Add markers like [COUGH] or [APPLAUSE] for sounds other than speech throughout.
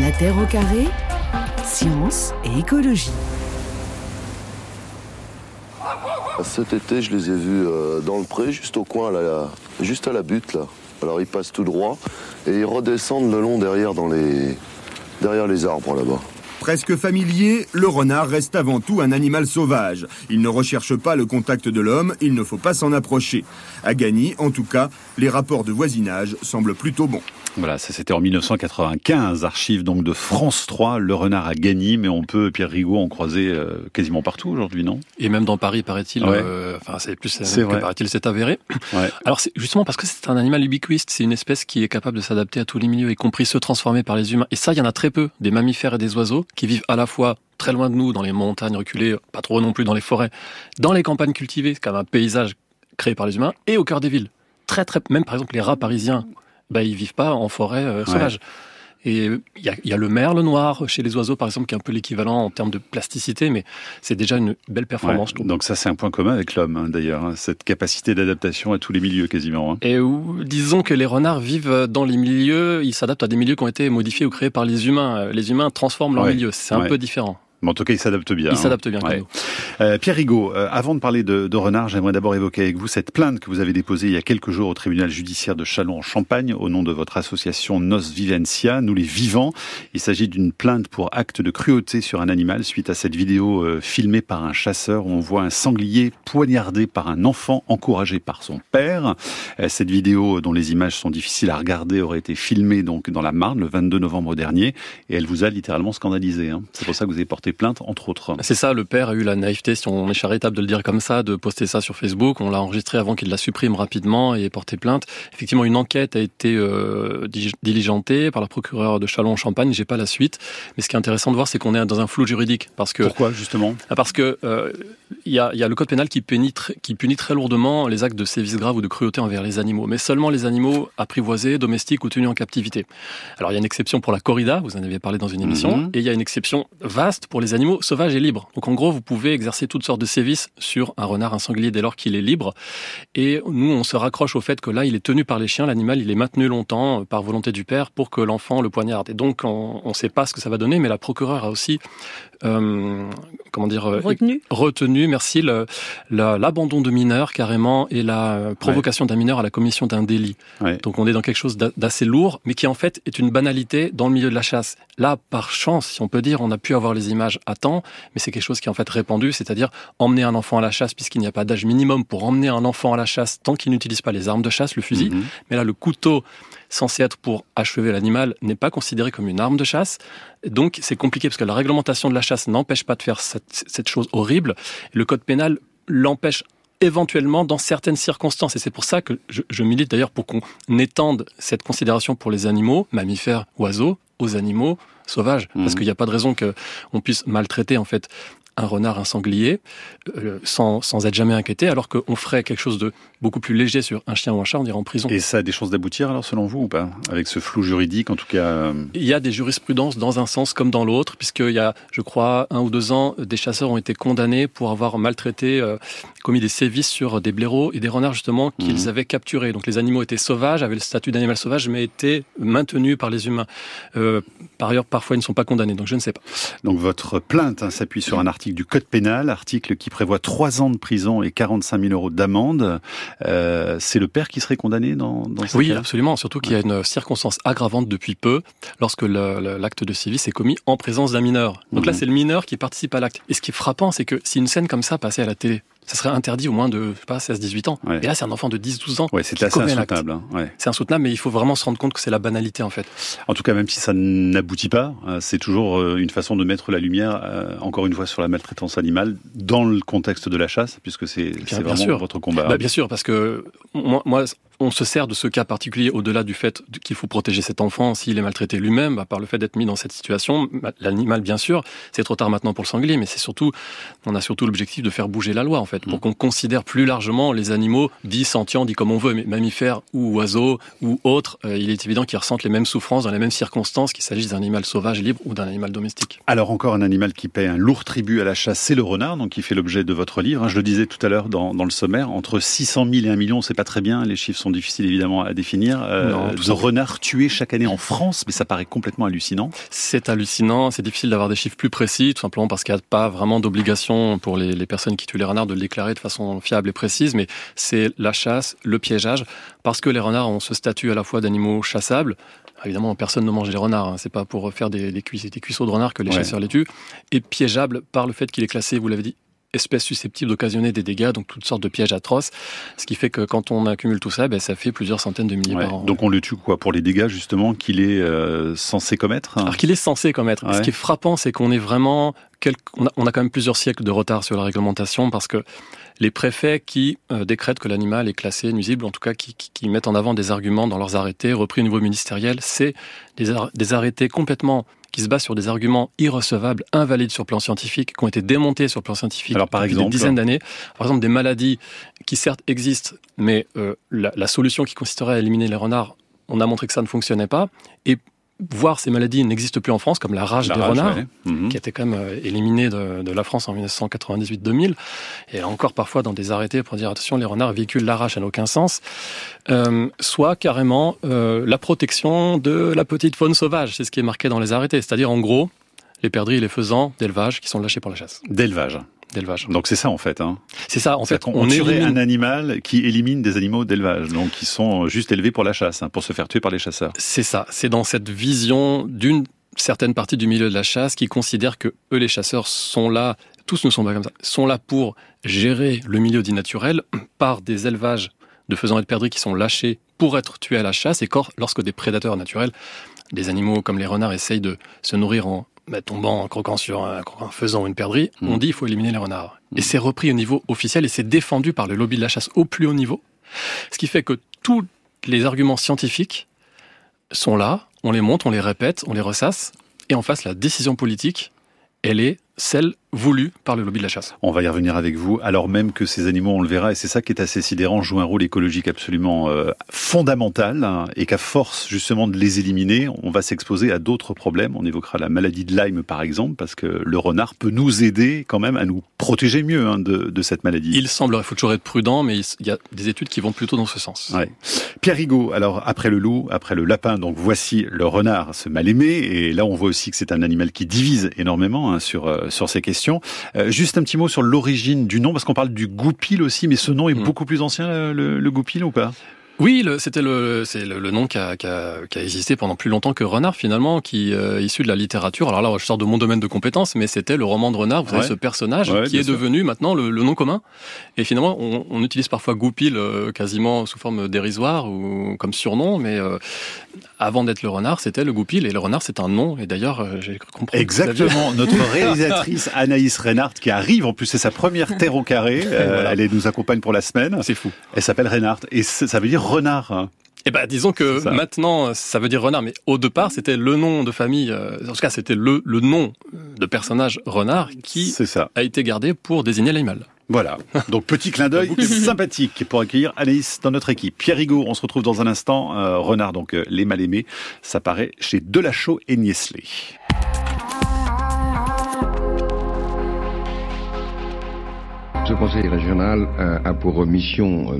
La Terre au carré, science et écologie. Cet été, je les ai vus euh, dans le pré, juste au coin, là, juste à la butte. Là. Alors ils passent tout droit et ils redescendent le long derrière, dans les, derrière les arbres là-bas. Presque familier, le renard reste avant tout un animal sauvage. Il ne recherche pas le contact de l'homme, il ne faut pas s'en approcher. À Gagny, en tout cas, les rapports de voisinage semblent plutôt bons. Voilà, ça c'était en 1995, archive donc de France 3, le renard a gagné, mais on peut, Pierre Rigaud, en croiser euh, quasiment partout aujourd'hui, non? Et même dans Paris, paraît-il, euh, enfin c'est plus c'est que paraît-il, c'est avéré. Ouais. Alors c'est justement parce que c'est un animal ubiquiste, c'est une espèce qui est capable de s'adapter à tous les milieux, y compris se transformer par les humains. Et ça, il y en a très peu, des mammifères et des oiseaux qui vivent à la fois très loin de nous, dans les montagnes reculées, pas trop non plus dans les forêts, dans les campagnes cultivées, c'est quand même un paysage créé par les humains, et au cœur des villes. Très très, même par exemple les rats parisiens bah, ils vivent pas en forêt euh, sauvage. Et il y a, y a, le merle noir chez les oiseaux, par exemple, qui est un peu l'équivalent en termes de plasticité, mais c'est déjà une belle performance. Donc ça, c'est un point commun avec l'homme, hein, d'ailleurs, hein, cette capacité d'adaptation à tous les milieux quasiment. Hein. Et où, disons que les renards vivent dans les milieux, ils s'adaptent à des milieux qui ont été modifiés ou créés par les humains. Les humains transforment leur milieu, c'est un peu différent. Mais en tout cas, il s'adapte bien. Il s'adapte bien. Euh, Pierre Rigaud, euh, avant de parler de, de renard, j'aimerais d'abord évoquer avec vous cette plainte que vous avez déposée il y a quelques jours au tribunal judiciaire de Châlons en Champagne au nom de votre association Nos Vivencia, nous les vivants. Il s'agit d'une plainte pour acte de cruauté sur un animal suite à cette vidéo euh, filmée par un chasseur où on voit un sanglier poignardé par un enfant encouragé par son père. Euh, cette vidéo, dont les images sont difficiles à regarder, aurait été filmée donc dans la Marne le 22 novembre dernier et elle vous a littéralement scandalisé. Hein. C'est pour ça que vous avez porté plainte, entre autres. C'est ça, le père a eu la naïveté, si on est charitable de le dire comme ça, de poster ça sur Facebook. On l'a enregistré avant qu'il la supprime rapidement et porté plainte. Effectivement, une enquête a été euh, diligentée par la procureure de Châlons-en-Champagne. J'ai pas la suite, mais ce qui est intéressant de voir, c'est qu'on est dans un flou juridique, parce que pourquoi justement? Ah, Parce que euh, il y, a, y, a, le code pénal qui punit, qui punit très lourdement les actes de sévices graves ou de cruauté envers les animaux, mais seulement les animaux apprivoisés, domestiques ou tenus en captivité. Alors il y a une exception pour la corrida, vous en avez parlé dans une émission, mm -hmm. et il y a une exception vaste pour les animaux sauvages et libres. Donc en gros, vous pouvez exercer toutes sortes de sévices sur un renard, un sanglier dès lors qu'il est libre. Et nous, on se raccroche au fait que là, il est tenu par les chiens, l'animal, il est maintenu longtemps par volonté du père pour que l'enfant le poignarde. Et donc, on ne sait pas ce que ça va donner, mais la procureure a aussi euh, comment dire retenu, retenu merci, l'abandon de mineurs carrément et la provocation ouais. d'un mineur à la commission d'un délit. Ouais. Donc on est dans quelque chose d'assez lourd, mais qui en fait est une banalité dans le milieu de la chasse. Là, par chance, si on peut dire, on a pu avoir les images à temps, mais c'est quelque chose qui est en fait répandu, c'est-à-dire emmener un enfant à la chasse puisqu'il n'y a pas d'âge minimum pour emmener un enfant à la chasse tant qu'il n'utilise pas les armes de chasse, le fusil. Mm -hmm. Mais là, le couteau censé être pour achever l'animal n'est pas considéré comme une arme de chasse. Donc c'est compliqué parce que la réglementation de la chasse n'empêche pas de faire cette, cette chose horrible. Le code pénal l'empêche éventuellement dans certaines circonstances. Et c'est pour ça que je, je milite d'ailleurs pour qu'on étende cette considération pour les animaux, mammifères, oiseaux, aux animaux sauvages. Mmh. Parce qu'il n'y a pas de raison qu'on puisse maltraiter en fait un renard, un sanglier, euh, sans, sans être jamais inquiété, alors qu'on ferait quelque chose de beaucoup plus léger sur un chien ou un chat, on irait en prison. Et ça a des chances d'aboutir alors selon vous ou pas Avec ce flou juridique en tout cas euh... Il y a des jurisprudences dans un sens comme dans l'autre, puisqu'il y a, je crois, un ou deux ans, des chasseurs ont été condamnés pour avoir maltraité, euh, commis des sévices sur des blaireaux et des renards justement qu'ils mmh. avaient capturés. Donc les animaux étaient sauvages, avaient le statut d'animal sauvage, mais étaient maintenus par les humains. Euh, par ailleurs, parfois ils ne sont pas condamnés, donc je ne sais pas. Donc votre plainte hein, s'appuie sur un article du Code pénal, article qui prévoit trois ans de prison et 45 000 euros d'amende. Euh, c'est le père qui serait condamné dans, dans ce Oui, absolument. Surtout qu'il y a une circonstance aggravante depuis peu lorsque l'acte de sévice est commis en présence d'un mineur. Donc mmh. là, c'est le mineur qui participe à l'acte. Et ce qui est frappant, c'est que si une scène comme ça passait à la télé, ça serait interdit au moins de, je sais pas, 16-18 ans. Ouais. Et là, c'est un enfant de 10-12 ans. Ouais, c'est assez insoutenable. Hein. Ouais. C'est insoutenable, mais il faut vraiment se rendre compte que c'est la banalité, en fait. En tout cas, même si ça n'aboutit pas, euh, c'est toujours euh, une façon de mettre la lumière, euh, encore une fois, sur la maltraitance animale dans le contexte de la chasse, puisque c'est vraiment sûr. votre combat. Bah, bien sûr, parce que moi, moi on se sert de ce cas particulier au-delà du fait qu'il faut protéger cet enfant s'il est maltraité lui-même, bah, par le fait d'être mis dans cette situation. L'animal, bien sûr, c'est trop tard maintenant pour le sanglier, mais c'est surtout, on a surtout l'objectif de faire bouger la loi, en fait, pour mmh. qu'on considère plus largement les animaux dits sentients, dits comme on veut, mais mammifères ou oiseaux ou autres. Euh, il est évident qu'ils ressentent les mêmes souffrances dans les mêmes circonstances, qu'il s'agisse d'un animal sauvage libre ou d'un animal domestique. Alors encore un animal qui paie un lourd tribut à la chasse, c'est le renard, donc qui fait l'objet de votre livre. Je le disais tout à l'heure dans, dans le sommaire, entre 600 000 et 1 million, c'est pas très bien, les chiffres sont sont difficiles évidemment à définir, euh, de renards tués chaque année en France, mais ça paraît complètement hallucinant. C'est hallucinant, c'est difficile d'avoir des chiffres plus précis, tout simplement parce qu'il n'y a pas vraiment d'obligation pour les, les, personnes qui tuent les renards de le déclarer de façon fiable et précise, mais c'est la chasse, le piégeage, parce que les renards ont ce statut à la fois d'animaux chassables, Évidemment, personne ne mange les renards. Hein. C'est pas pour faire des, des, des cuisseaux de renards que les chasseurs les tuent. Et piégeable par le fait qu'il est classé, vous l'avez dit, espèces susceptibles d'occasionner des dégâts, donc toutes sortes de pièges atroces. Ce qui fait que quand on accumule tout ça, ben, ça fait plusieurs centaines de milliers par an. Donc on le tue quoi pour les dégâts justement qu'il est euh, censé commettre Alors qu'il est censé commettre. Ce qui est frappant, c'est qu'on est vraiment on, a, on a quand même plusieurs siècles de retard sur la réglementation parce que les préfets qui euh, décrètent que l'animal est classé nuisible, en tout cas qui, qui, qui, mettent en avant des arguments dans leurs arrêtés repris au niveau ministériel, c'est des, arrêtés complètement qui se basent sur des arguments irrecevables, invalides sur le plan scientifique, qui ont été démontés sur le plan scientifique Alors, par depuis exemple, des dizaines d'années. Par exemple, des maladies qui certes existent, mais euh, la, la, solution qui consisterait à éliminer les renards, on a montré que ça ne fonctionnait pas. Et voir ces maladies n'existent plus en France, comme la rage la des rage, renards, ouais. mmh. qui était quand même euh, éliminée de, de, la France en 1998-2000, et encore parfois dans des arrêtés pour dire attention, les renards véhiculent la rage, n'a aucun sens, euh, soit carrément euh, la protection de la petite faune sauvage, c'est ce qui est marqué dans les arrêtés, c'est-à-dire en gros les perdrix et les faisans d'élevage qui sont lâchés pour la chasse. D'élevage d'élevage. Donc c'est ça en fait. Hein. C'est ça en fait. On, on tuerait élimine... un animal qui élimine des animaux d'élevage, donc qui sont juste élevés pour la chasse, hein, pour se faire tuer par les chasseurs. C'est ça. C'est dans cette vision d'une certaine partie du milieu de la chasse qui considère que eux les chasseurs sont là. Tous ne sont pas comme ça. Sont là pour gérer le milieu dit naturel par des élevages de faisans et de perdrix qui sont lâchés pour être tués à la chasse. Et lorsque des prédateurs naturels, des animaux comme les renards, essayent de se nourrir en bah, tombant, en croquant sur un, en faisant une perdrix, mmh. on dit il faut éliminer les renards. Mmh. Et c'est repris au niveau officiel et c'est défendu par le lobby de la chasse au plus haut niveau. Ce qui fait que tous les arguments scientifiques sont là, on les monte, on les répète, on les ressasse, et en face, la décision politique, elle est celle voulue par le lobby de la chasse. On va y revenir avec vous, alors même que ces animaux, on le verra, et c'est ça qui est assez sidérant, jouent un rôle écologique absolument euh, fondamental, hein, et qu'à force justement de les éliminer, on va s'exposer à d'autres problèmes. On évoquera la maladie de Lyme par exemple, parce que le renard peut nous aider quand même à nous protéger mieux hein, de, de, cette maladie. Il semblerait, il faut toujours être prudent, mais il y a des études qui vont plutôt dans ce sens. Ouais. Pierre Rigaud, alors après le loup, après le lapin, donc voici le renard, ce mal aimé, et là on voit aussi que c'est un animal qui divise énormément hein, sur, euh, sur ces questions. Euh, juste un petit mot sur l'origine du nom, parce qu'on parle du goupil aussi, mais ce nom est mmh. beaucoup plus ancien, le goupil ou pas? Oui, c'était le, c'est le, le, nom qui a, qui, a, qui a, existé pendant plus longtemps que Renard finalement, qui euh, issu de la littérature. Alors là, je sors de mon domaine de compétences, mais c'était le roman de Renard. Vous ouais. savez, ce personnage ouais, qui est sûr. devenu maintenant le, le, nom commun. Et finalement, on, on utilise parfois Goupil euh, quasiment sous forme dérisoire ou comme surnom, mais euh, avant d'être le renard, c'était le Goupil. Et le renard, c'est un nom. Et d'ailleurs, euh, j'ai compris. Exactement. Notre [LAUGHS] réalisatrice Anaïs Reinhardt, qui arrive, en plus, c'est sa première terre au carré. [LAUGHS] voilà. Elle nous accompagne pour la semaine. C'est fou. Elle s'appelle Reinhardt. Et ça veut dire renard. Eh ben, disons que ça. maintenant, ça veut dire renard, mais au départ, c'était le nom de famille. Euh, en tout cas, c'était le, le nom de personnage renard qui a été gardé pour désigner l'animal. Voilà. [LAUGHS] Donc petit clin d'œil sympathique pour accueillir Anaïs dans notre équipe. Pierre Rigaud, on se retrouve dans un instant. Euh, renard, donc euh, les mal aimés, ça paraît chez Delachaux et Niesley. Ce conseil régional a, pour mission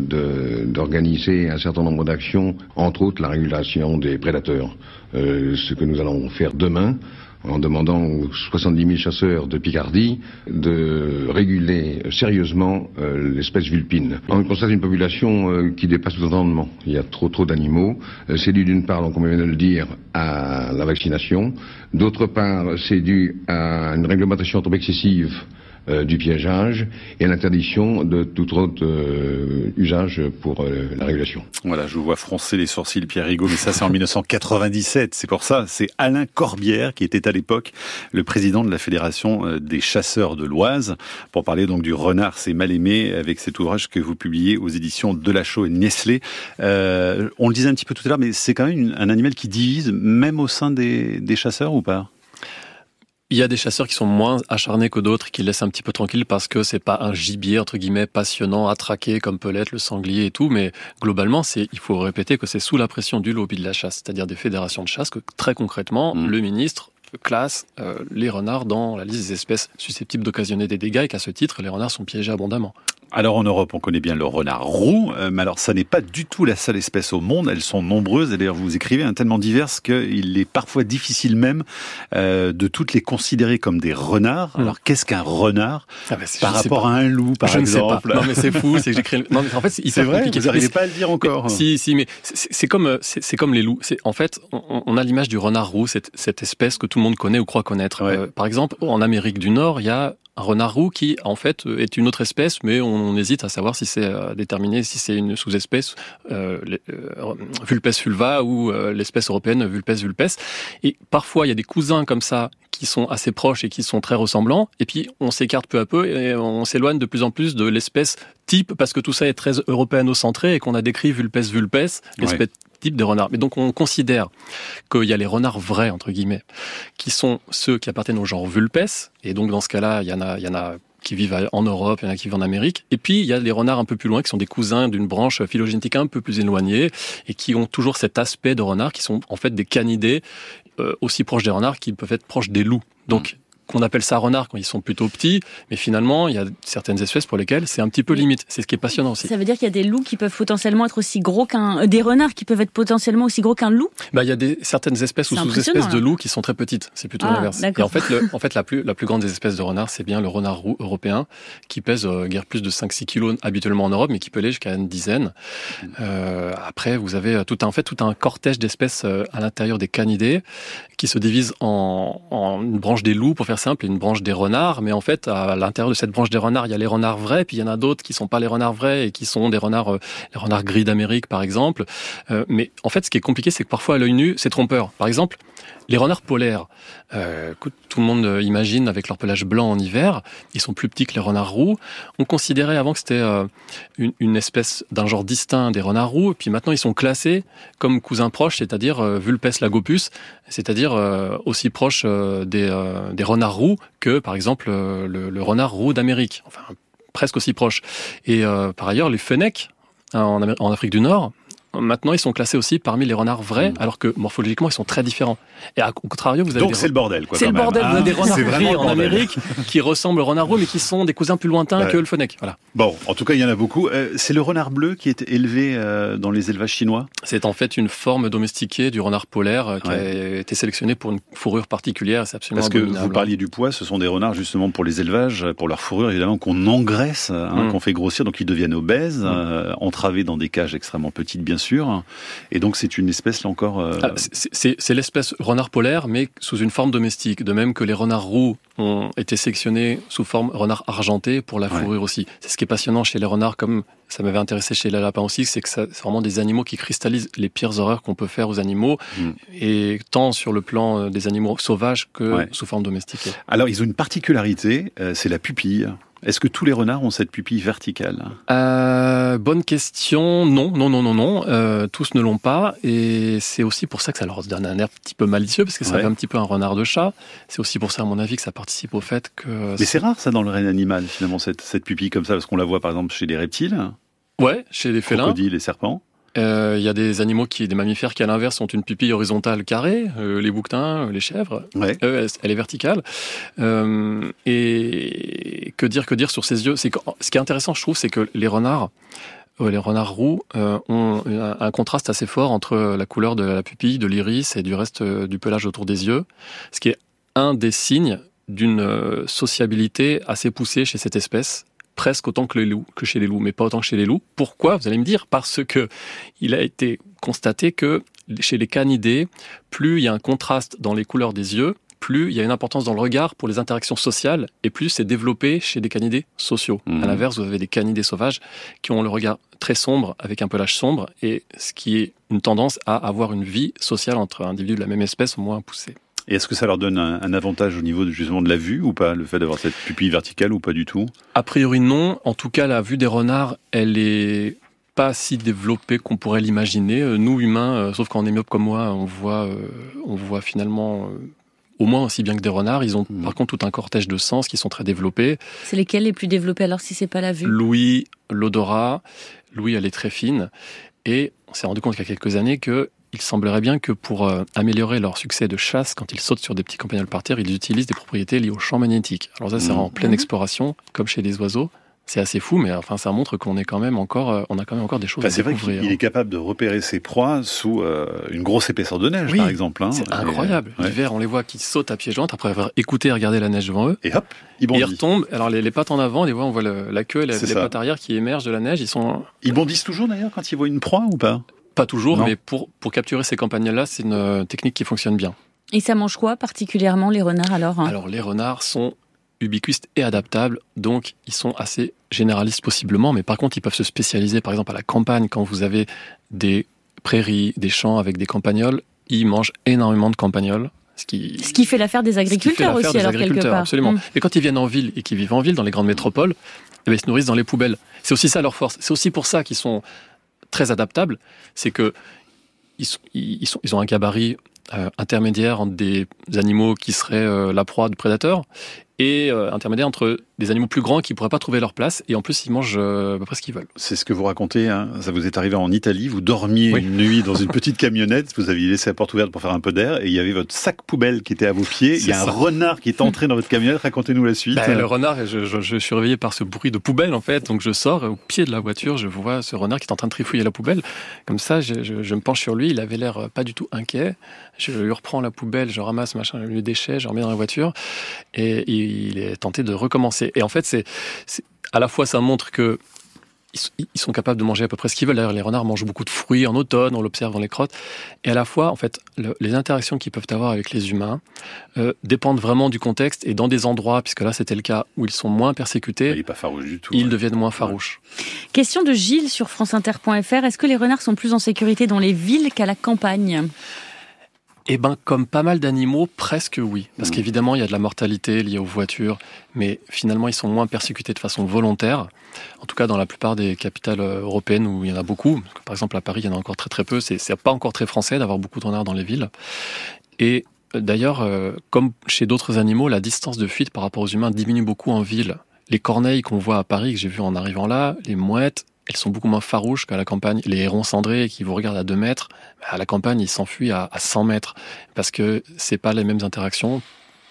d'organiser un certain nombre d'actions, entre autres la régulation des prédateurs. Euh, ce que nous allons faire demain, en demandant aux 70 000 chasseurs de Picardie de réguler sérieusement euh, l'espèce vulpine. On constate une population euh, qui dépasse tout entendement. Il y a trop trop d'animaux. Euh, c'est dû d'une part, donc, on vient de le dire, à la vaccination. D'autre part, c'est dû à une réglementation trop excessive euh, du piégeage et l'interdiction de tout autre euh, usage pour euh, la régulation. Voilà, je vous vois froncer les sourcils, Pierre Rigaud, mais ça c'est en [LAUGHS] 1997. C'est pour ça, c'est Alain Corbière qui était à l'époque le président de la Fédération euh, des chasseurs de l'Oise pour parler donc du renard, c'est mal aimé, avec cet ouvrage que vous publiez aux éditions Delachaux et Nestlé. On le disait un petit peu tout à l'heure, mais c'est quand même un animal qui divise, même au sein des chasseurs ou pas? Il y a des chasseurs qui sont moins acharnés que d'autres, qui laissent un petit peu tranquille parce que c'est pas un gibier entre guillemets passionnant à traquer comme peut l'être le sanglier et tout, mais globalement, c'est il faut répéter que c'est sous la pression du lobby de la chasse, c'est-à-dire des fédérations de chasse que très concrètement, mmh. le ministre classe les renards dans la liste des espèces susceptibles d'occasionner des dégâts et qu'à ce titre, les renards sont piégés abondamment. Alors en Europe, on connaît bien le renard roux, euh, mais alors ça n'est pas du tout la seule espèce au monde. Elles sont nombreuses et d'ailleurs vous écrivez un tellement diverses qu'il est parfois difficile même euh, de toutes les considérer comme des renards. Hmm. Alors qu'est-ce qu'un renard ah bah, par rapport à un loup, par je exemple ne sais pas. Non mais c'est fou, c'est que j'écris. Non mais en fait c'est vrai. Vous n'arrivez pas à le dire encore. si si, mais c'est comme c'est comme les loups. En fait on, a l'image du renard roux, cette, cette espèce que tout le monde connaît ou croit connaître. Euh, par exemple en Amérique du Nord, il y a un renard roux qui, en fait, est une autre espèce, mais on, hésite à savoir si c'est euh, déterminé, si c'est une sous-espèce euh, euh Vulpes fulva ou euh, l'espèce européenne Vulpes vulpes. Et parfois, il y a des cousins comme ça qui sont assez proches et qui sont très ressemblants, et puis on s'écarte peu à peu et on s'éloigne de plus en plus de l'espèce type parce que tout ça est très européano-centré et qu'on a décrit Vulpes vulpes, l'espèce type de renards. Mais donc on considère qu'il y a les renards vrais, entre guillemets, qui sont ceux qui appartiennent au genre vulpes, et donc dans ce cas-là, il y en a, y en a qui vivent en Europe, il y en a qui vivent en Amérique. Et puis, il y a les renards un peu plus loin, qui sont des cousins d'une branche phylogénétique un peu plus éloignée, et qui ont toujours cet aspect de renards, qui sont en fait des canidés, euh, aussi proches des renards qu'ils peuvent être proches des loups. Donc, qu'on appelle ça renard quand ils sont plutôt petits, mais finalement, il y a certaines espèces pour lesquelles c'est un petit peu limite. C'est ce qui est passionnant aussi. Ça veut dire qu'il y a des loups qui peuvent potentiellement être aussi gros qu'un, euh, des renards qui peuvent être potentiellement aussi gros qu'un loup? Bah, il y a des certaines espèces ou sous-espèces de loups qui sont très petites. C'est plutôt ah, l'inverse. Et en fait, le, en fait, la plus, la plus grande des espèces de renards, c'est bien le renard roux européen, qui pèse euh, guère plus de 5-6 kilos habituellement en Europe, mais qui peut aller jusqu'à une dizaine. Euh, après, vous avez tout un, en fait, tout un cortège d'espèces à l'intérieur des canidés qui se divisent en, en une branche des loups, pour faire simple, et une branche des renards, mais en fait, à l'intérieur de cette branche des renards, il y a les renards vrais, puis il y en a d'autres qui sont pas les renards vrais et qui sont des renards, euh, les renards gris d'Amérique, par exemple. Euh, mais en fait, ce qui est compliqué, c'est que parfois, à l'œil nu, c'est trompeur. Par exemple, les renards polaires, euh, que tout le monde imagine avec leur pelage blanc en hiver, ils sont plus petits que les renards roux. On considérait avant que c'était euh, une, espèce d'un genre distinct des renards roux, puis maintenant ils sont classés comme cousins proches, c'est-à-dire euh, Vulpes lagopus, c'est-à-dire euh, aussi proches euh, des, des, renards roux que par exemple le, le renard roux d'Amérique, enfin presque aussi proche. Et par ailleurs, les fennecs, en, en Afrique du Nord, Maintenant, ils sont classés aussi parmi les renards vrais, mm. alors que morphologiquement, ils sont très différents. Et au contrario, vous avez donc c'est le bordel. C'est le bordel. vous avez des renards gris en Amérique [LAUGHS] qui ressemblent au renard roux, mais qui sont des cousins plus lointains que le fennec. Voilà. Bon, en tout cas, il y en a beaucoup. Euh, c'est le renard bleu qui est élevé euh, dans les élevages chinois? C'est en fait une forme domestiquée du renard polaire euh, qui a été sélectionnée pour une fourrure particulière. C'est absolument parce que vous parliez du poids. Ce sont des renards justement pour les élevages, pour leur fourrure évidemment qu'on engraisse, hein, mm. qu'on fait grossir, donc ils deviennent obèses, mm. entravés dans des cages extrêmement petites, bien sûr. Et donc c'est une espèce là encore. Euh, ah, c'est l'espèce renard polaire, mais sous une forme domestique. De même que les renards roux ont été sélectionnés sous forme renard argenté pour la fourrure aussi. C'est ce qui est passionnant chez les renards, comme ça m'avait intéressé chez les lapins aussi, c'est que c'est vraiment des animaux qui cristallisent les pires horreurs qu'on peut faire aux animaux, mm. et tant sur le plan euh, des animaux sauvages que sous forme domestiquée. Alors ils ont une particularité, euh, c'est la pupille. Est-ce que tous les renards ont cette pupille verticale? Euh, Bonne question. Non, non, non, non, non. Euh, tous ne l'ont pas. Et c'est aussi pour ça que ça leur donne un air un petit peu malicieux, parce que ça fait un petit peu un renard de chat. C'est aussi pour ça, à mon avis, que ça participe au fait que... Mais c'est rare, ça, dans le règne animal, finalement, cette, cette pupille comme ça, parce qu'on la voit, par exemple, chez les reptiles. Ouais, chez les félins. Crocodiles et serpents. Euh, il y a des animaux qui, des mammifères qui à l'inverse ont une pupille horizontale carrée, euh, les bouquetins, les chèvres. Ouais. elle, est verticale. Euh, et que dire, que dire sur ces yeux? C'est ce qui est intéressant, je trouve, c'est que les renards, les renards roux ont un, contraste assez fort entre la couleur de la pupille, de l'iris et du reste du pelage autour des yeux, ce qui est un des signes d'une sociabilité assez poussée chez cette espèce presque autant que les loups, que chez les loups, mais pas autant que chez les loups. Pourquoi Vous allez me dire? Parce que il a été constaté que chez les canidés, plus il y a un contraste dans les couleurs des yeux, plus il y a une importance dans le regard pour les interactions sociales, et plus c'est développé chez des canidés sociaux. À mhm. l'inverse, vous avez des canidés sauvages qui ont le regard très sombre, avec un pelage sombre, et ce qui est une tendance à avoir une vie sociale entre individus de la même espèce au moins poussée. Et est-ce que ça leur donne un, avantage au niveau de, justement de la vue ou pas, le fait d'avoir cette pupille verticale ou pas du tout? A priori non. En tout cas, la vue des renards, elle est pas si développée qu'on pourrait l'imaginer. Euh, nous humains, euh, sauf quand on est myope comme moi, on voit, euh, on voit finalement au moins aussi bien que des renards. Ils ont mmh. par contre tout un cortège de sens qui sont très développés. C'est lesquels les plus développés alors si c'est pas la vue? Louis, l'odorat. Louis, elle est très fine. Et on s'est rendu compte il y a quelques années que il semblerait bien que pour euh, améliorer leur succès de chasse, quand ils sautent sur des petits campagnols par terre, ils utilisent des propriétés liées au champ magnétique. Alors ça, c'est mmh. en pleine mmh. exploration, comme chez les oiseaux c'est assez fou, mais enfin, ça montre qu'on est quand même encore, euh, on a quand même encore des choses à C'est vrai qu'il est capable de repérer ses proies sous euh, une grosse épaisseur de neige, par exemple. Hein. C'est incroyable. L'hiver, on les voit qui sautent à pieds joints après avoir écouté et regardé la neige devant eux. Et hop, ils bondissent. Ils retombent. Alors les, pattes en avant, les voit, on voit la queue et les pattes arrière qui émergent de la neige. Ils sont. Ils bondissent toujours d'ailleurs quand ils voient une proie ou pas? Pas toujours, mais pour pour capturer ces campagnes-là, c'est une euh, technique qui fonctionne bien. Et ça mange quoi particulièrement les renards alors hein? Alors les renards sont ubiquistes et adaptables, donc ils sont assez généralistes possiblement, mais par contre ils peuvent se spécialiser par exemple à la campagne quand vous avez des prairies, des champs avec des campagnols, ils mangent énormément de campagnols. Ce qui, ce qui fait l'affaire des agriculteurs aussi, alors quelque part. Absolument. Mm. Et quand ils viennent en ville et qu'ils vivent en ville, dans les grandes métropoles, eh ben, ils se nourrissent dans les poubelles. C'est aussi ça leur force. C'est aussi pour ça qu'ils sont très adaptables. C'est que ils ont un gabarit euh, intermédiaire entre des animaux qui seraient euh, la proie de prédateurs et euh, intermédiaire entre des animaux plus grands qui pourraient pas trouver leur place et en plus ils mangent euh, à peu près ce qu'ils veulent. C'est ce que vous racontez, hein. ça vous est arrivé en Italie, vous dormiez une nuit dans une petite camionnette, vous aviez laissé la porte ouverte pour faire un peu d'air et il y avait votre sac poubelle qui était à vos pieds, il y a un renard qui est entré dans votre camionnette, racontez-nous la suite. Ben, le renard, je, je, je, suis réveillé par ce bruit de poubelle en fait, donc je sors au pied de la voiture, je vois ce renard qui est en train de trifouiller la poubelle, comme ça je, je me penche sur lui, il avait l'air pas du tout inquiet, je lui reprends la poubelle, je ramasse machin, le déchet, je remets dans la voiture. Et il est tenté de recommencer. Et en fait c'est à la fois ça montre que ils sont capables de manger à peu près ce qu'ils veulent. D'ailleurs, les renards mangent beaucoup de fruits en automne, on l'observe dans les crottes. Et à la fois, en fait, les interactions qu'ils peuvent avoir avec les humains euh, dépendent vraiment du contexte. Et dans des endroits, puisque là c'était le cas, où ils sont moins persécutés, il pas farouche du tout, ils deviennent moins farouches. Question de Gilles sur franceinter.fr. Est-ce que les renards sont plus en sécurité dans les villes qu'à la campagne? Eh ben, comme pas mal d'animaux, presque oui. Parce mmh. qu'évidemment, il y a de la mortalité liée aux voitures, mais finalement, ils sont moins persécutés de façon volontaire. En tout cas, dans la plupart des capitales euh, européennes où il y en a beaucoup. Par exemple, à Paris, il y en a encore très très peu. C'est pas encore très français d'avoir beaucoup de renards dans les villes. Et euh, d'ailleurs, euh, comme chez d'autres animaux, la distance de fuite par rapport aux humains diminue beaucoup en ville. Les corneilles qu'on voit à Paris, que j'ai vu en arrivant là, les mouettes, elles sont beaucoup moins farouches qu'à la campagne. Les hérons cendrés qui vous regardent à 2 mètres, à la campagne, ils s'enfuient à, 100 mètres parce que c'est pas les mêmes interactions.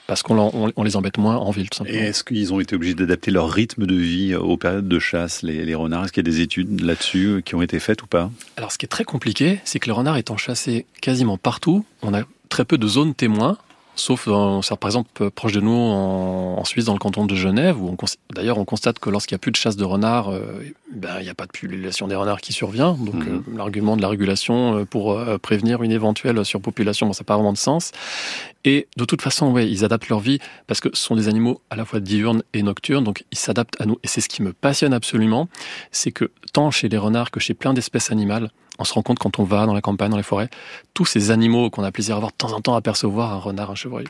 Parce qu'on les embête moins en ville, tout simplement. Et est-ce qu'ils ont été obligés d'adapter leur rythme de vie aux périodes de chasse, les, renards? Est-ce qu'il y a des études là-dessus qui ont été faites ou pas? Alors, ce qui est très compliqué, c'est que le renard étant chassé quasiment partout, on a très peu de zones témoins sauf dans, par exemple proche de nous en, Suisse, dans le canton de Genève, où d'ailleurs on constate que lorsqu'il n'y a plus de chasse de renards, euh, ben, il n'y a pas de population des renards qui survient. Donc mhm. euh, l'argument de la régulation euh, pour prévenir une éventuelle surpopulation, bon, ça n'a pas vraiment de sens. Et de toute façon, ouais, ils adaptent leur vie parce que ce sont des animaux à la fois diurnes et nocturnes, donc ils s'adaptent à nous. Et c'est ce qui me passionne absolument, c'est que tant chez les renards que chez plein d'espèces animales, on se rend compte quand on va dans la campagne, dans les forêts, tous ces animaux qu'on a plaisir à voir de temps en temps à percevoir, un renard, un chevreuil,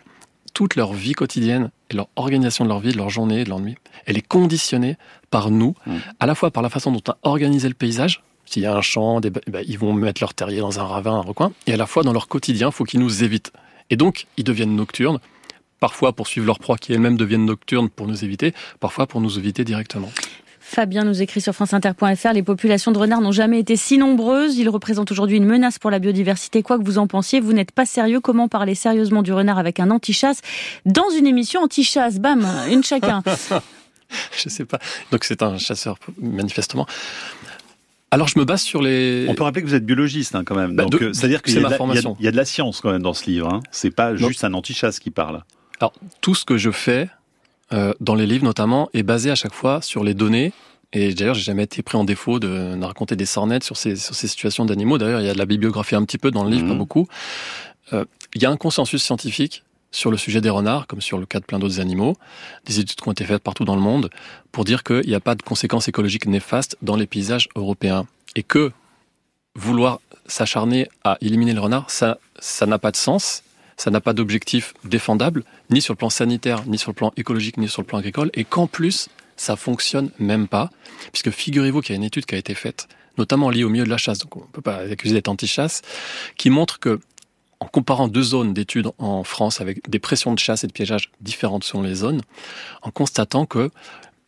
toute leur vie quotidienne et leur organisation de leur vie, de leur journée, de leur nuit, elle est conditionnée par nous, mmh. à la fois par la façon dont on a organisé le paysage. S'il y a un champ, des, bah, ils vont mettre leur terrier dans un ravin, un recoin, et à la fois dans leur quotidien, il faut qu'ils nous évitent. Et donc, ils deviennent nocturnes, parfois pour suivre leur proie qui elles-mêmes deviennent nocturnes pour nous éviter, parfois pour nous éviter directement. Fabien nous écrit sur franceinter.fr, les populations de renards n'ont jamais été si nombreuses. Ils représentent aujourd'hui une menace pour la biodiversité. Quoi que vous en pensiez, vous n'êtes pas sérieux. Comment parler sérieusement du renard avec un anti-chasse dans une émission anti-chasse? Bam, une chacun. [LAUGHS] je sais pas. Donc c'est un chasseur, manifestement. Alors je me base sur les. On peut rappeler que vous êtes biologiste hein, quand même. Bah, Donc c'est-à-dire qu'il y, y, a de la science quand même dans ce livre. Hein. C'est pas juste un anti-chasse qui parle. Alors tout ce que je fais, euh, dans les livres notamment, est basé à chaque fois sur les données. Et d'ailleurs, j'ai jamais été pris en défaut de, raconter des sornettes sur ces, sur ces situations d'animaux. D'ailleurs, il y a de la bibliographie un petit peu dans le livre, pas mhm. beaucoup. Euh, il y a un consensus scientifique sur le sujet des renards, comme sur le cas de plein d'autres animaux, des études qui ont été faites partout dans le monde, pour dire qu'il n'y a pas de conséquences écologiques néfastes dans les paysages européens. Et que vouloir s'acharner à éliminer le renard, ça, ça n'a pas de sens ça n'a pas d'objectif défendable, ni sur le plan sanitaire, ni sur le plan écologique, ni sur le plan agricole, et qu'en plus, ça fonctionne même pas, puisque figurez-vous qu'il y a une étude qui a été faite, notamment liée au milieu de la chasse, donc on ne peut pas accuser d'être anti-chasse, qui montre que, en comparant deux zones d'études en France avec des pressions de chasse et de piégeage différentes selon les zones, en constatant que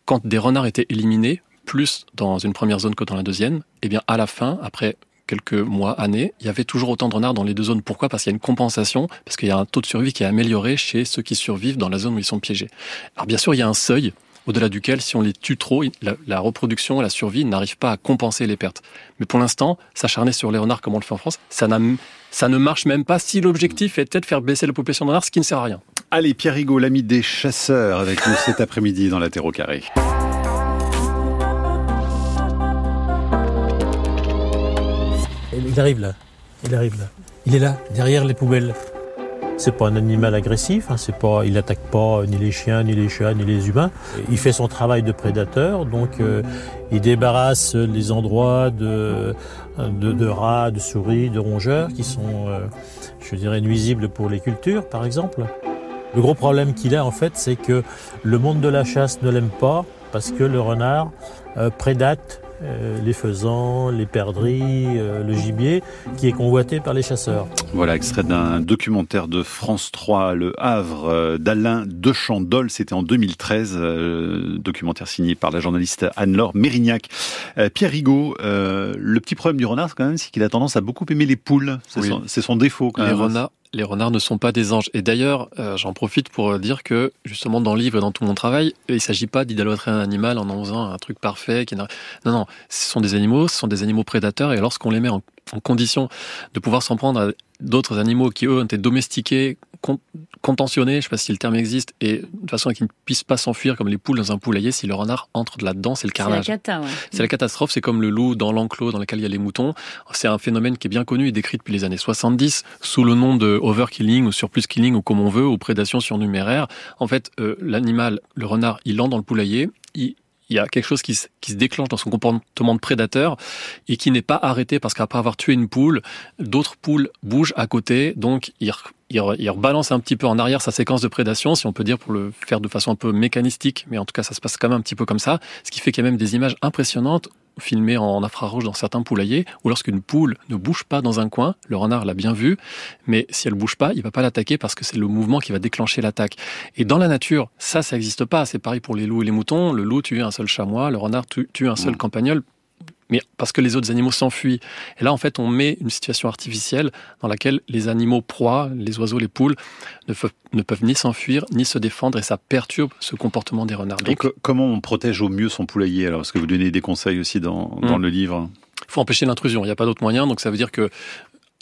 quand des renards étaient éliminés, plus dans une première zone que dans la deuxième, eh bien à la fin, après quelques mois, années, il y avait toujours autant de renards dans les deux zones. Pourquoi? Parce qu'il y a une compensation, parce qu'il y a un taux de survie qui est amélioré chez ceux qui survivent dans la zone où ils sont piégés. Alors bien sûr, il y a un seuil au-delà duquel, si on les tue trop, la, reproduction, la survie n'arrive pas à compenser les pertes. Mais pour l'instant, s'acharner sur les renards comme on le fait en France, ça, ça ne marche même pas si l'objectif était de faire baisser la population de renards, ce qui ne sert à rien. Allez, Pierre Rigaud, l'ami des chasseurs, avec nous cet après-midi dans la Terre au carré. Il arrive là. Il arrive là. Il est là, derrière les poubelles. C'est pas un animal agressif, hein, c'est pas, il attaque pas ni les chiens, ni les chats, ni les humains. Il fait son travail de prédateur, donc euh, il débarrasse les endroits de, de, rats, de souris, de rongeurs qui sont, euh, je dirais, nuisibles pour les cultures, par exemple. Le gros problème qu'il a en fait, c'est que le monde de la chasse ne l'aime pas parce que le renard euh, prédate euh, les faisans, les perdrix, euh, le gibier, qui est convoité par les chasseurs. Voilà, extrait d'un documentaire de France 3, Le Havre, euh, d'Alain Dechandol, c'était en 2013, documentaire signé par la journaliste Anne-Laure Mérignac. Pierre Rigaud, le petit problème du renard, quand même, c'est qu'il a tendance à beaucoup aimer les poules. C'est son, défaut. Quand les même. renards, les renards ne sont pas des anges. Et d'ailleurs, euh, j'en profite pour dire que, justement, dans le livre et dans tout mon travail, il ne s'agit pas d'idolâtrer un animal en en faisant un truc parfait. Qui non, non, ce sont des animaux, ce sont des animaux prédateurs, et lorsqu'on les met en, en condition de pouvoir s'en prendre à d'autres animaux qui, eux, ont été domestiqués, contentionnés, je ne sais pas si le terme existe, et de façon à qu'ils ne puissent pas s'enfuir comme les poules dans un poulailler, si le renard entre là-dedans, c'est le carnage. C'est la, la catastrophe, c'est comme le loup dans l'enclos dans lequel il y a les moutons. C'est un phénomène qui est bien connu et décrit depuis les années 70 sous le nom de overkilling ou surplus killing ou comme on veut, ou prédation surnuméraire. En fait, euh, l'animal, le renard, il entre dans le poulailler, il il y a quelque chose qui se, qui se déclenche dans son comportement de prédateur et qui n'est pas arrêté parce qu'après avoir tué une poule, d'autres poules bougent à côté, donc il, il, il rebalance un petit peu en arrière sa séquence de prédation, si on peut dire pour le faire de façon un peu mécanistique, mais en tout cas ça se passe quand même un petit peu comme ça, ce qui fait qu'il y a même des images impressionnantes filmé en infrarouge dans certains poulaillers, où lorsqu'une poule ne bouge pas dans un coin, le renard l'a bien vu, mais si elle bouge pas, il va pas l'attaquer parce que c'est le mouvement qui va déclencher l'attaque. Et dans la nature, ça, ça n'existe pas. C'est pareil pour les loups et les moutons. Le loup tue un seul chamois, le renard tue un seul campagnol mais parce que les autres animaux s'enfuient. Et là, en fait, on met une situation artificielle dans laquelle les animaux proies, les oiseaux, les poules, ne, peuvent, ni s'enfuir, ni se défendre, et ça perturbe ce comportement des renards. Donc, comment on protège au mieux son poulailler Alors, est-ce que vous donnez des conseils aussi dans, dans hmm. le livre Il faut empêcher l'intrusion, il n'y a pas d'autre moyen, donc ça veut dire que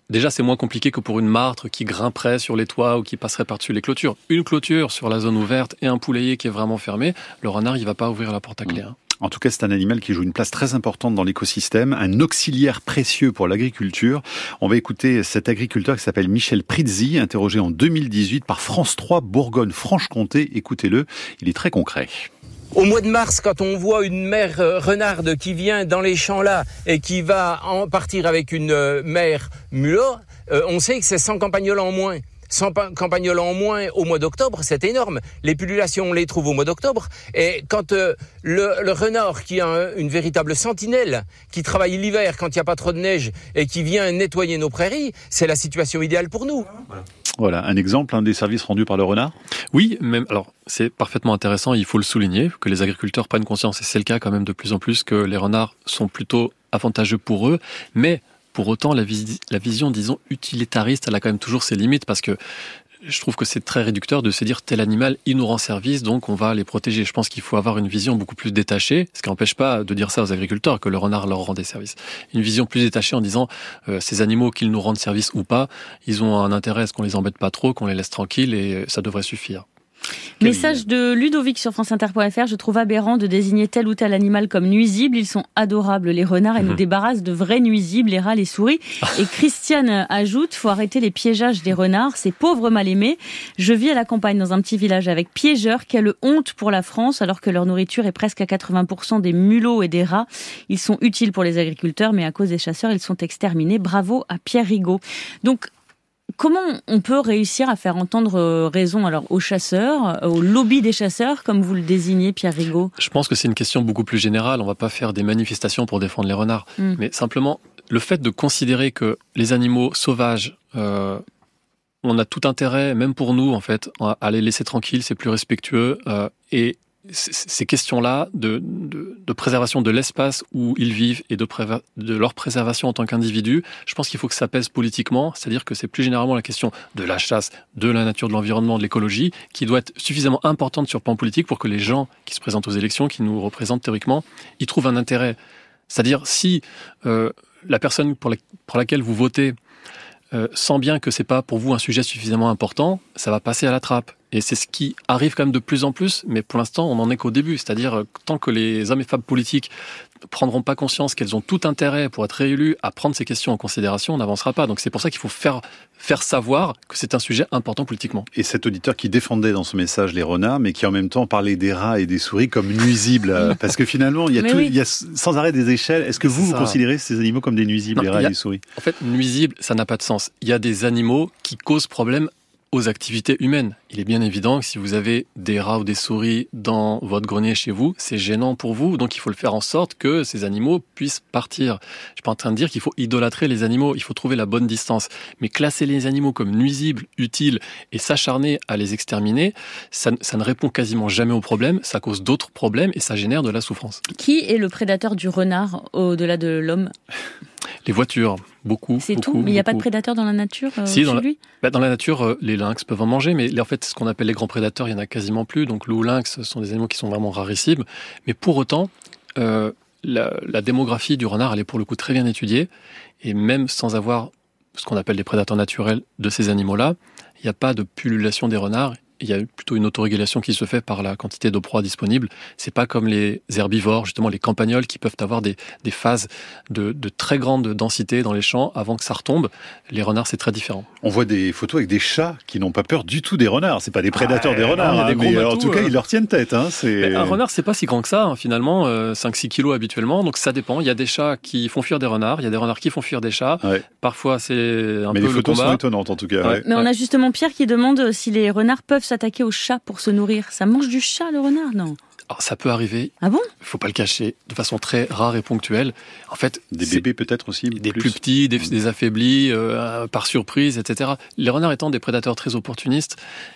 Déjà, c'est moins compliqué que pour une martre qui grimperait sur les toits ou qui passerait par-dessus les clôtures. Une clôture sur la zone ouverte et un poulailler qui est vraiment fermé, le renard, il va pas ouvrir la porte à clé. Hmm. Hein. En tout cas, c'est un animal qui joue une place très importante dans l'écosystème, un auxiliaire précieux pour l'agriculture. On va écouter cet agriculteur qui s'appelle Michel Prizzi, interrogé en 2018 par France 3 Bourgogne-Franche-Comté. Écoutez-le, il est très concret. Au mois de mars, quand on voit une mère euh, renarde qui vient dans les champs là et qui va partir avec une euh, mère mulot, euh, on sait que c'est 100 campagnols en moins. 100 campagnols en moins au mois d'octobre, c'est énorme. Les pullulations, on les trouve au mois d'octobre. Et quand euh, le, renard, qui a une véritable sentinelle, qui travaille l'hiver quand il n'y a pas trop de neige et qui vient nettoyer nos prairies, c'est la situation idéale pour nous. Voilà, un exemple, un des services rendus par le renard? Oui, même, alors c'est parfaitement intéressant, il faut le souligner, que les agriculteurs prennent conscience, et c'est le cas quand même de plus en plus, que les renards sont plutôt avantageux pour eux, mais pour autant, la, vision, disons, utilitariste, elle a quand même toujours ses limites parce que je trouve que c'est très réducteur de se dire tel animal, il nous rend service, donc on va les protéger. Je pense qu'il faut avoir une vision beaucoup plus détachée, ce qui n'empêche pas de dire ça aux agriculteurs, que le renard leur rend des services. Une vision plus détachée en disant euh, ces animaux, qu'ils nous rendent service ou pas, ils ont un intérêt à ce qu'on les embête pas trop, qu'on les laisse tranquilles et ça devrait suffire. Message de Ludovic sur franceinter.fr. Je trouve aberrant de désigner tel ou tel animal comme nuisible. Ils sont adorables, les renards, et nous mhm. débarrassent de vrais nuisibles, les rats, les souris. [LAUGHS] Et Christiane ajoute, faut arrêter les piégeages des renards, ces pauvres mal aimés. Je vis à la campagne dans un petit village avec piégeurs. Quelle honte pour la France, alors que leur nourriture est presque à 80% des mulots et des rats. Ils sont utiles pour les agriculteurs, mais à cause des chasseurs, ils sont exterminés. Bravo à Pierre Rigaud. Donc, Comment on peut réussir à faire entendre euh, raison alors aux chasseurs, euh, au lobby des chasseurs, comme vous le désignez, Pierre Rigaud? Je pense que c'est une question beaucoup plus générale. On ne va pas faire des manifestations pour défendre les renards, hmm. mais simplement le fait de considérer que les animaux sauvages, euh, on a tout intérêt, même pour nous en fait, à les laisser tranquilles, c'est plus respectueux, et ces questions-là de, de, préservation de l'espace où ils vivent et de, de leur préservation en tant qu'individu, je pense qu'il faut que ça pèse politiquement, c'est-à-dire que c'est plus généralement la question de la chasse, de la nature, de l'environnement, de l'écologie, qui doit être suffisamment importante sur le plan politique pour que les gens qui se présentent aux élections, qui nous représentent théoriquement, y trouvent un intérêt. C'est-à-dire si euh, la personne pour, pour laquelle vous votez euh, sent bien que c'est pas pour vous un sujet suffisamment important, ça va passer à la trappe. Et c'est ce qui arrive quand même de plus en plus, mais pour l'instant, on n'en est qu'au début. C'est-à-dire, euh, tant que les hommes et femmes politiques ne prendront pas conscience qu'elles ont tout intérêt pour être réélues à prendre ces questions en considération, on n'avancera pas. Donc c'est pour ça qu'il faut faire, faire savoir que c'est un sujet important politiquement. Et cet auditeur qui défendait dans son message les renards, mais qui en même temps parlait des rats et des souris comme nuisibles, euh, [LAUGHS] parce que finalement, il y a, tout, il y a sans arrêt des échelles. Est-ce que vous, vous considérez ces animaux comme des nuisibles, les rats et les souris? En fait, nuisibles, ça n'a pas de sens. Il y a des animaux qui causent problème aux activités humaines. Il est bien évident que si vous avez des rats ou des souris dans votre grenier chez vous, c'est gênant pour vous, donc il faut le faire en sorte que ces animaux puissent partir. Je suis pas en train de dire qu'il faut idolâtrer les animaux, il faut trouver la bonne distance. Mais classer les animaux comme nuisibles, utiles et s'acharner à les exterminer, ça, ça ne répond quasiment jamais au problème, ça cause d'autres problèmes et ça génère de la souffrance. Qui est le prédateur du renard au-delà de l'homme? Les voitures, beaucoup. C'est tout Mais il n'y a pas de prédateurs dans la nature euh, Si, dans la, bah, dans la nature, euh, les lynx peuvent en manger, mais en fait, ce qu'on appelle les grands prédateurs, il n'y en a quasiment plus. Donc loup, lynx sont des animaux qui sont vraiment rarissimes. Mais pour autant, euh, la, démographie du renard, elle est pour le coup très bien étudiée. Et même sans avoir ce qu'on appelle les prédateurs naturels de ces animaux-là, il n'y a pas de pullulation des renards il y a plutôt une autorégulation qui se fait par la quantité de proie disponible. C'est pas comme les herbivores, justement les campagnols, qui peuvent avoir des, des phases de, de, très grande densité dans les champs avant que ça retombe. Les renards, c'est très différent. On voit des photos avec des chats qui n'ont pas peur du tout des renards. C'est pas des prédateurs des renards, hein, mais en tout cas, ils leur tiennent tête. Hein, un renard, c'est pas si grand que ça, hein, finalement, 5-6 euh, kilos habituellement. Donc ça dépend. Il y a des chats qui font fuir des renards, il y a des renards qui font fuir des chats. Parfois, c'est un mais peu les photos sont étonnantes en tout cas. Mais on a justement Pierre qui demande si les renards peuvent s'attaquer aux chats pour se nourrir. Ça mange du chat, le renard, non alors, ça peut arriver. Ah bon? Il faut pas le cacher, de façon très rare et ponctuelle. En fait, des bébés peut-être aussi. Des plus, petits, des, affaiblis, euh, par surprise, etc. Les renards étant des prédateurs très opportunistes,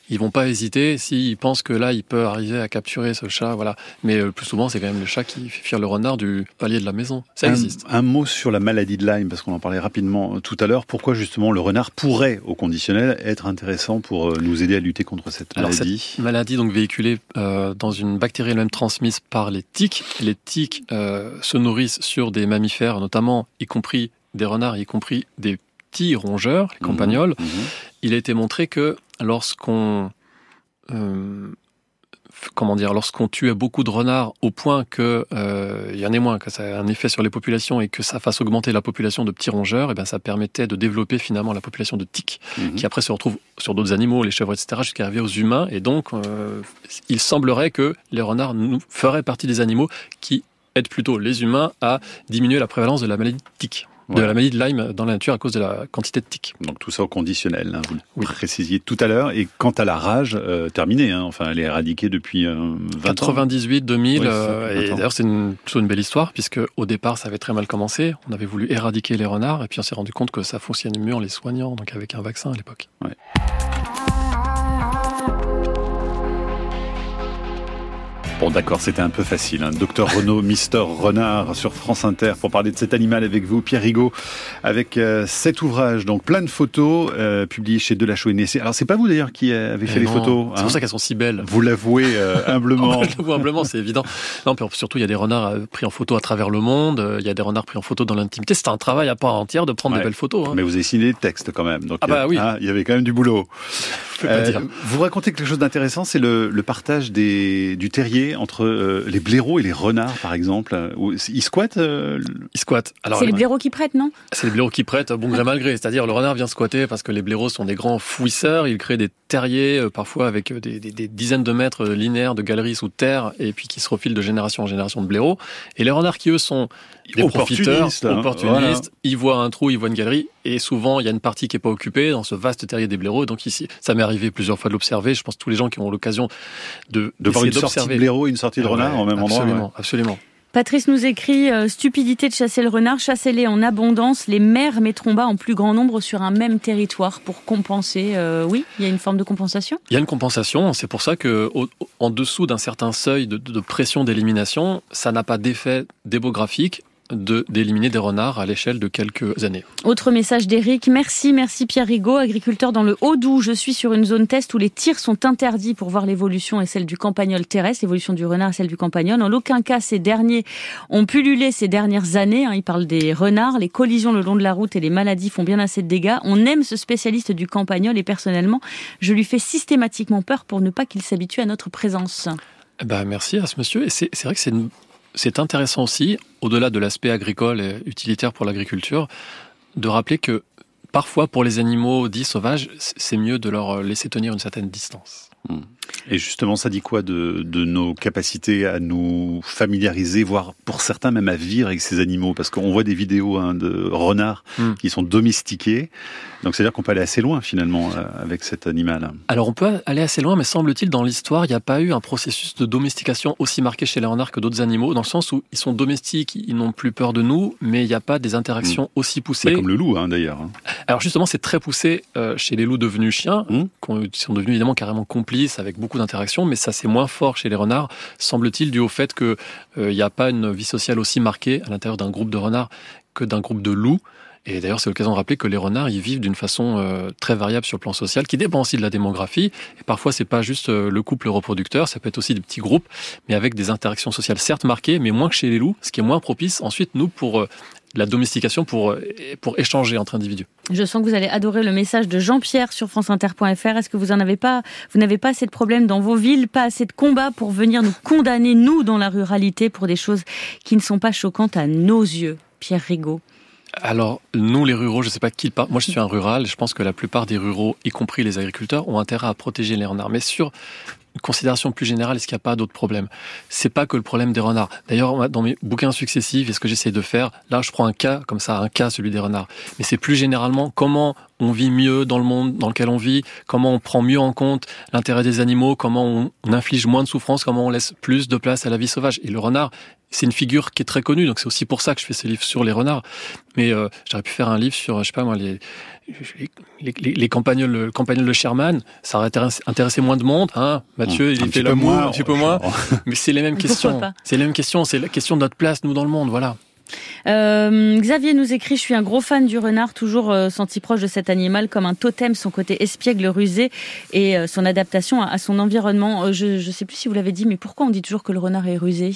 ils vont pas hésiter s'ils pensent que là, il peut arriver à capturer ce chat, voilà. Mais le euh, plus souvent, c'est quand même le chat qui fait fuir le renard du palier de la maison. Ça existe. Un mot sur la maladie de Lyme, parce qu'on en parlait rapidement euh, tout à l'heure. Pourquoi justement le renard pourrait, au conditionnel, être intéressant pour nous aider à lutter contre cette maladie Alors, cette maladie? donc véhiculée dans une bactérie même transmises par les tiques. Les tiques euh, se nourrissent sur des mammifères, notamment, y compris des renards, y compris des petits rongeurs, les mhm. campagnols. Mhm. Il a été montré que lorsqu'on euh, comment dire, lorsqu'on tue beaucoup de renards au point que euh, il y en ait moins, que ça ait un effet sur les populations et que ça fasse augmenter la population de petits rongeurs, et eh bien ça permettait de développer finalement la population de tiques, mhm. qui après se retrouve sur d'autres animaux, les chèvres, etc., jusqu'à arriver aux humains. Et donc, euh, il semblerait que les renards nous feraient partie des animaux qui aident plutôt les humains à diminuer la prévalence de la maladie de tique de la maladie de Lyme dans la nature à cause de la quantité de tiques. Donc tout ça au conditionnel, hein, vous le précisiez tout à l'heure. Et quant à la rage, euh, terminée, hein, enfin elle est éradiquée depuis euh, 20 98, 2000. Euh, et d'ailleurs c'est une, plutôt une belle histoire puisque au départ ça avait très mal commencé. On avait voulu éradiquer les renards et puis on s'est rendu compte que ça fonctionnait mieux en les soignant, donc avec un vaccin à l'époque. Ouais. Bon, d'accord, c'était un peu facile. Hein. Docteur Renaud, [LAUGHS] Mister Renard sur France Inter pour parler de cet animal avec vous, Pierre Rigaud, avec euh, cet ouvrage, donc plein de photos euh, publiées chez Delachaux et Alors, c'est pas vous d'ailleurs qui avez fait les photos. C'est pour hein ça qu'elles sont si belles. Vous l'avouez euh, [LAUGHS] humblement. l'avoue humblement, c'est évident. Non, puis surtout, il y a des renards euh, pris en photo à travers le monde. Il y a des renards pris en photo dans l'intimité. C'est un travail à part entière de prendre des belles photos. Hein. Mais vous avez signé des textes quand même. Donc, ah bah oui. il y avait quand même du boulot. [LAUGHS] vous racontez quelque chose d'intéressant, c'est le, le, partage des, du terrier entre les blaireaux et les renards, par exemple, euh, ils squattent euh, Ils squattent. C'est les blaireaux qui prêtent, non C'est les blaireaux qui prêtent, bon gré mal gré. C'est-à-dire le renard vient squatter parce que les blaireaux sont des grands fouisseurs. Ils créent des terriers, euh, parfois avec des, dizaines de mètres linéaires de galeries sous terre, et puis qui se refilent de génération en génération de blaireaux. Et les renards qui, eux, sont des profiteurs, hein. opportunistes. Ils voient un trou, ils voient une galerie, et souvent il y a une partie qui est pas occupée dans ce vaste terrier des blaireaux. Donc ici, ça m'est arrivé plusieurs fois de l'observer. Je pense que tous les gens qui ont l'occasion de de voir une sortie de blaireau et une sortie de renard en même absolument, endroit. Absolument, Patrice nous écrit euh, stupidité de chasser le renard, chassez-les en abondance. Les maires mettront bas en plus grand nombre sur un même territoire pour compenser. Euh, oui, il y a une forme de compensation? Il y a une compensation. C'est pour ça que en dessous d'un certain seuil de, de pression d'élimination, ça n'a pas d'effet démographique d'éliminer des renards à l'échelle de quelques années. Autre message d'Éric. Merci, merci Pierre Rigaud, agriculteur dans le Haut-Doubs. Je suis sur une zone test où les tirs sont interdits pour voir l'évolution et celle du campagnol terrestre, l'évolution du renard et celle du campagnol. En aucun cas, ces derniers ont pullulé ces dernières années. Hein. Il parle des renards. Les collisions le long de la route et les maladies font bien assez de dégâts. On aime ce spécialiste du campagnol et personnellement, je lui fais systématiquement peur pour ne pas qu'il s'habitue à notre présence. Eh ben, merci à ce monsieur. Et c'est vrai que c'est une c'est intéressant aussi, au-delà de l'aspect agricole et utilitaire pour l'agriculture, de rappeler que parfois pour les animaux dits sauvages, c'est mieux de leur laisser tenir une certaine distance. Hmm. Et justement, ça dit quoi de, nos capacités à nous familiariser, voire pour certains même à vivre avec ces animaux? Parce qu'on voit des vidéos hein, de renards hmm. qui sont domestiqués. Donc c'est-à-dire qu'on peut aller assez loin finalement euh, avec cet animal. Alors on peut aller assez loin, mais semble-t-il dans l'histoire, il n'y a pas eu un processus de domestication aussi marqué chez les renards que d'autres animaux, dans le sens où ils sont domestiques, ils n'ont plus peur de nous, mais il n'y a pas des interactions hmm. aussi poussées. Bah, comme le loup hein, d'ailleurs. Hein. Alors justement, c'est très poussé euh, chez les loups devenus chiens, qui sont devenus évidemment carrément complices avec beaucoup d'interactions, mais ça c'est moins fort chez les renards, semble-t-il, dû au fait qu'il euh, n'y a pas une vie sociale aussi marquée à l'intérieur d'un groupe de renards que d'un groupe de loups. Et d'ailleurs, c'est l'occasion de rappeler que les renards, ils vivent d'une façon euh, très variable sur le plan social, qui dépend aussi de la démographie. Et parfois, c'est pas juste euh, le couple reproducteur, ça peut être aussi des petits groupes, mais avec des interactions sociales certes marquées, mais moins que chez les loups, ce qui est moins propice ensuite, nous, pour la domestication pour, pour échanger entre individus. Je sens que vous allez adorer le message de Jean-Pierre sur franceinter.fr. Est-ce que vous en avez pas, vous n'avez pas assez de problèmes dans vos villes, pas assez de combats pour venir nous condamner, nous, dans la ruralité, pour des choses qui ne sont pas choquantes à nos yeux? Pierre Rigaud? Alors, nous, les ruraux, je ne sais pas qui parle. Moi, je suis un rural. Je pense que la plupart des ruraux, y compris les agriculteurs, ont intérêt à protéger les renards. Mais sur considération plus générale, est-ce qu'il n'y a pas d'autres problèmes? C'est pas que le problème des renards. D'ailleurs, dans mes bouquins successifs, et ce que j'essaie de faire, là, je prends un cas comme ça, un cas, celui des renards. Mais c'est plus généralement comment on vit mieux dans le monde dans lequel on vit, comment on prend mieux en compte l'intérêt des animaux, comment on, inflige moins de souffrance, comment on laisse plus de place à la vie sauvage. Et le renard, c'est une figure qui est très connue, donc c'est aussi pour ça que je fais ce livre sur les renards. Mais euh, j'aurais pu faire un livre sur, je sais pas moi, les, les, les, les campagnols, le campagnol de Sherman. Ça aurait intéressé moins de monde, hein. Mathieu, il était là moins, un petit peu moins. mais c'est les mêmes questions. C'est les mêmes questions. C'est la question de notre place, nous, dans le monde, voilà. Euh, Xavier nous écrit Je suis un gros fan du renard, toujours euh, senti proche de cet animal comme un totem, son côté espiègle, rusé et euh, son adaptation à, à son environnement. je ne sais plus si vous l'avez dit, mais pourquoi on dit toujours que le renard est rusé?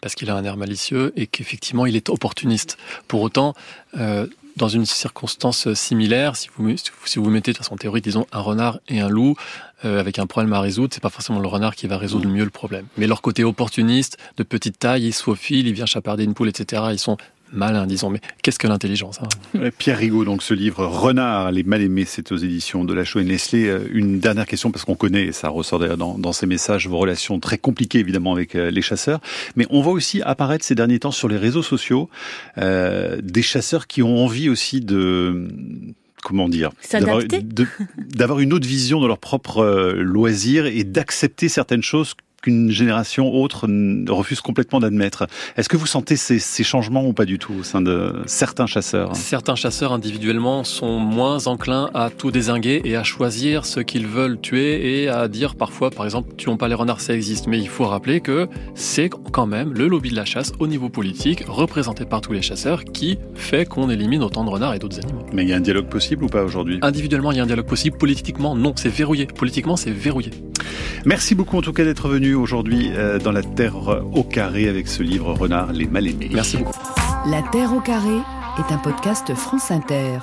Parce qu'il a un air malicieux et qu'effectivement il est opportuniste. Pour autant, euh, dans une circonstance similaire, si vous, si vous mettez de façon théorique, disons, un renard et un loup, euh, avec un problème à résoudre, c'est pas forcément le renard qui va résoudre mieux le problème. Mais leur côté opportuniste, de petite taille, ils se faufilent, il vient chaparder une poule, etc., ils sont malin, disons. Mais qu'est-ce que l'intelligence hein? Pierre Rigaud, donc ce livre Renard, les mal aimés, c'est aux éditions de La Chaux et Nestlé. Euh, une dernière question, parce qu'on connaît, et ça ressort d'ailleurs dans, dans, ces messages, vos relations très compliquées évidemment avec euh, les chasseurs. Mais on voit aussi apparaître ces derniers temps sur les réseaux sociaux euh, des chasseurs qui ont envie aussi de comment dire, d'avoir une autre vision de leur propre euh, loisir et d'accepter certaines choses qu'une génération autre refuse complètement d'admettre. Est-ce que vous sentez ces, ces, changements ou pas du tout au sein de certains chasseurs? Certains chasseurs individuellement sont moins enclins à tout désinguer et à choisir ce qu'ils veulent tuer et à dire parfois, par exemple, tuons pas les renards, ça existe. Mais il faut rappeler que c'est quand même le lobby de la chasse au niveau politique, représenté par tous les chasseurs, qui fait qu'on élimine autant de renards et d'autres animaux. Mais il y a un dialogue possible ou pas aujourd'hui? Individuellement, il y a un dialogue possible. Politiquement, non, c'est verrouillé. Politiquement, c'est verrouillé. Merci beaucoup en tout cas d'être venu aujourd'hui euh, dans la Terre au carré avec ce livre Renard les mal aimés. Merci beaucoup. La Terre au carré est un podcast France Inter.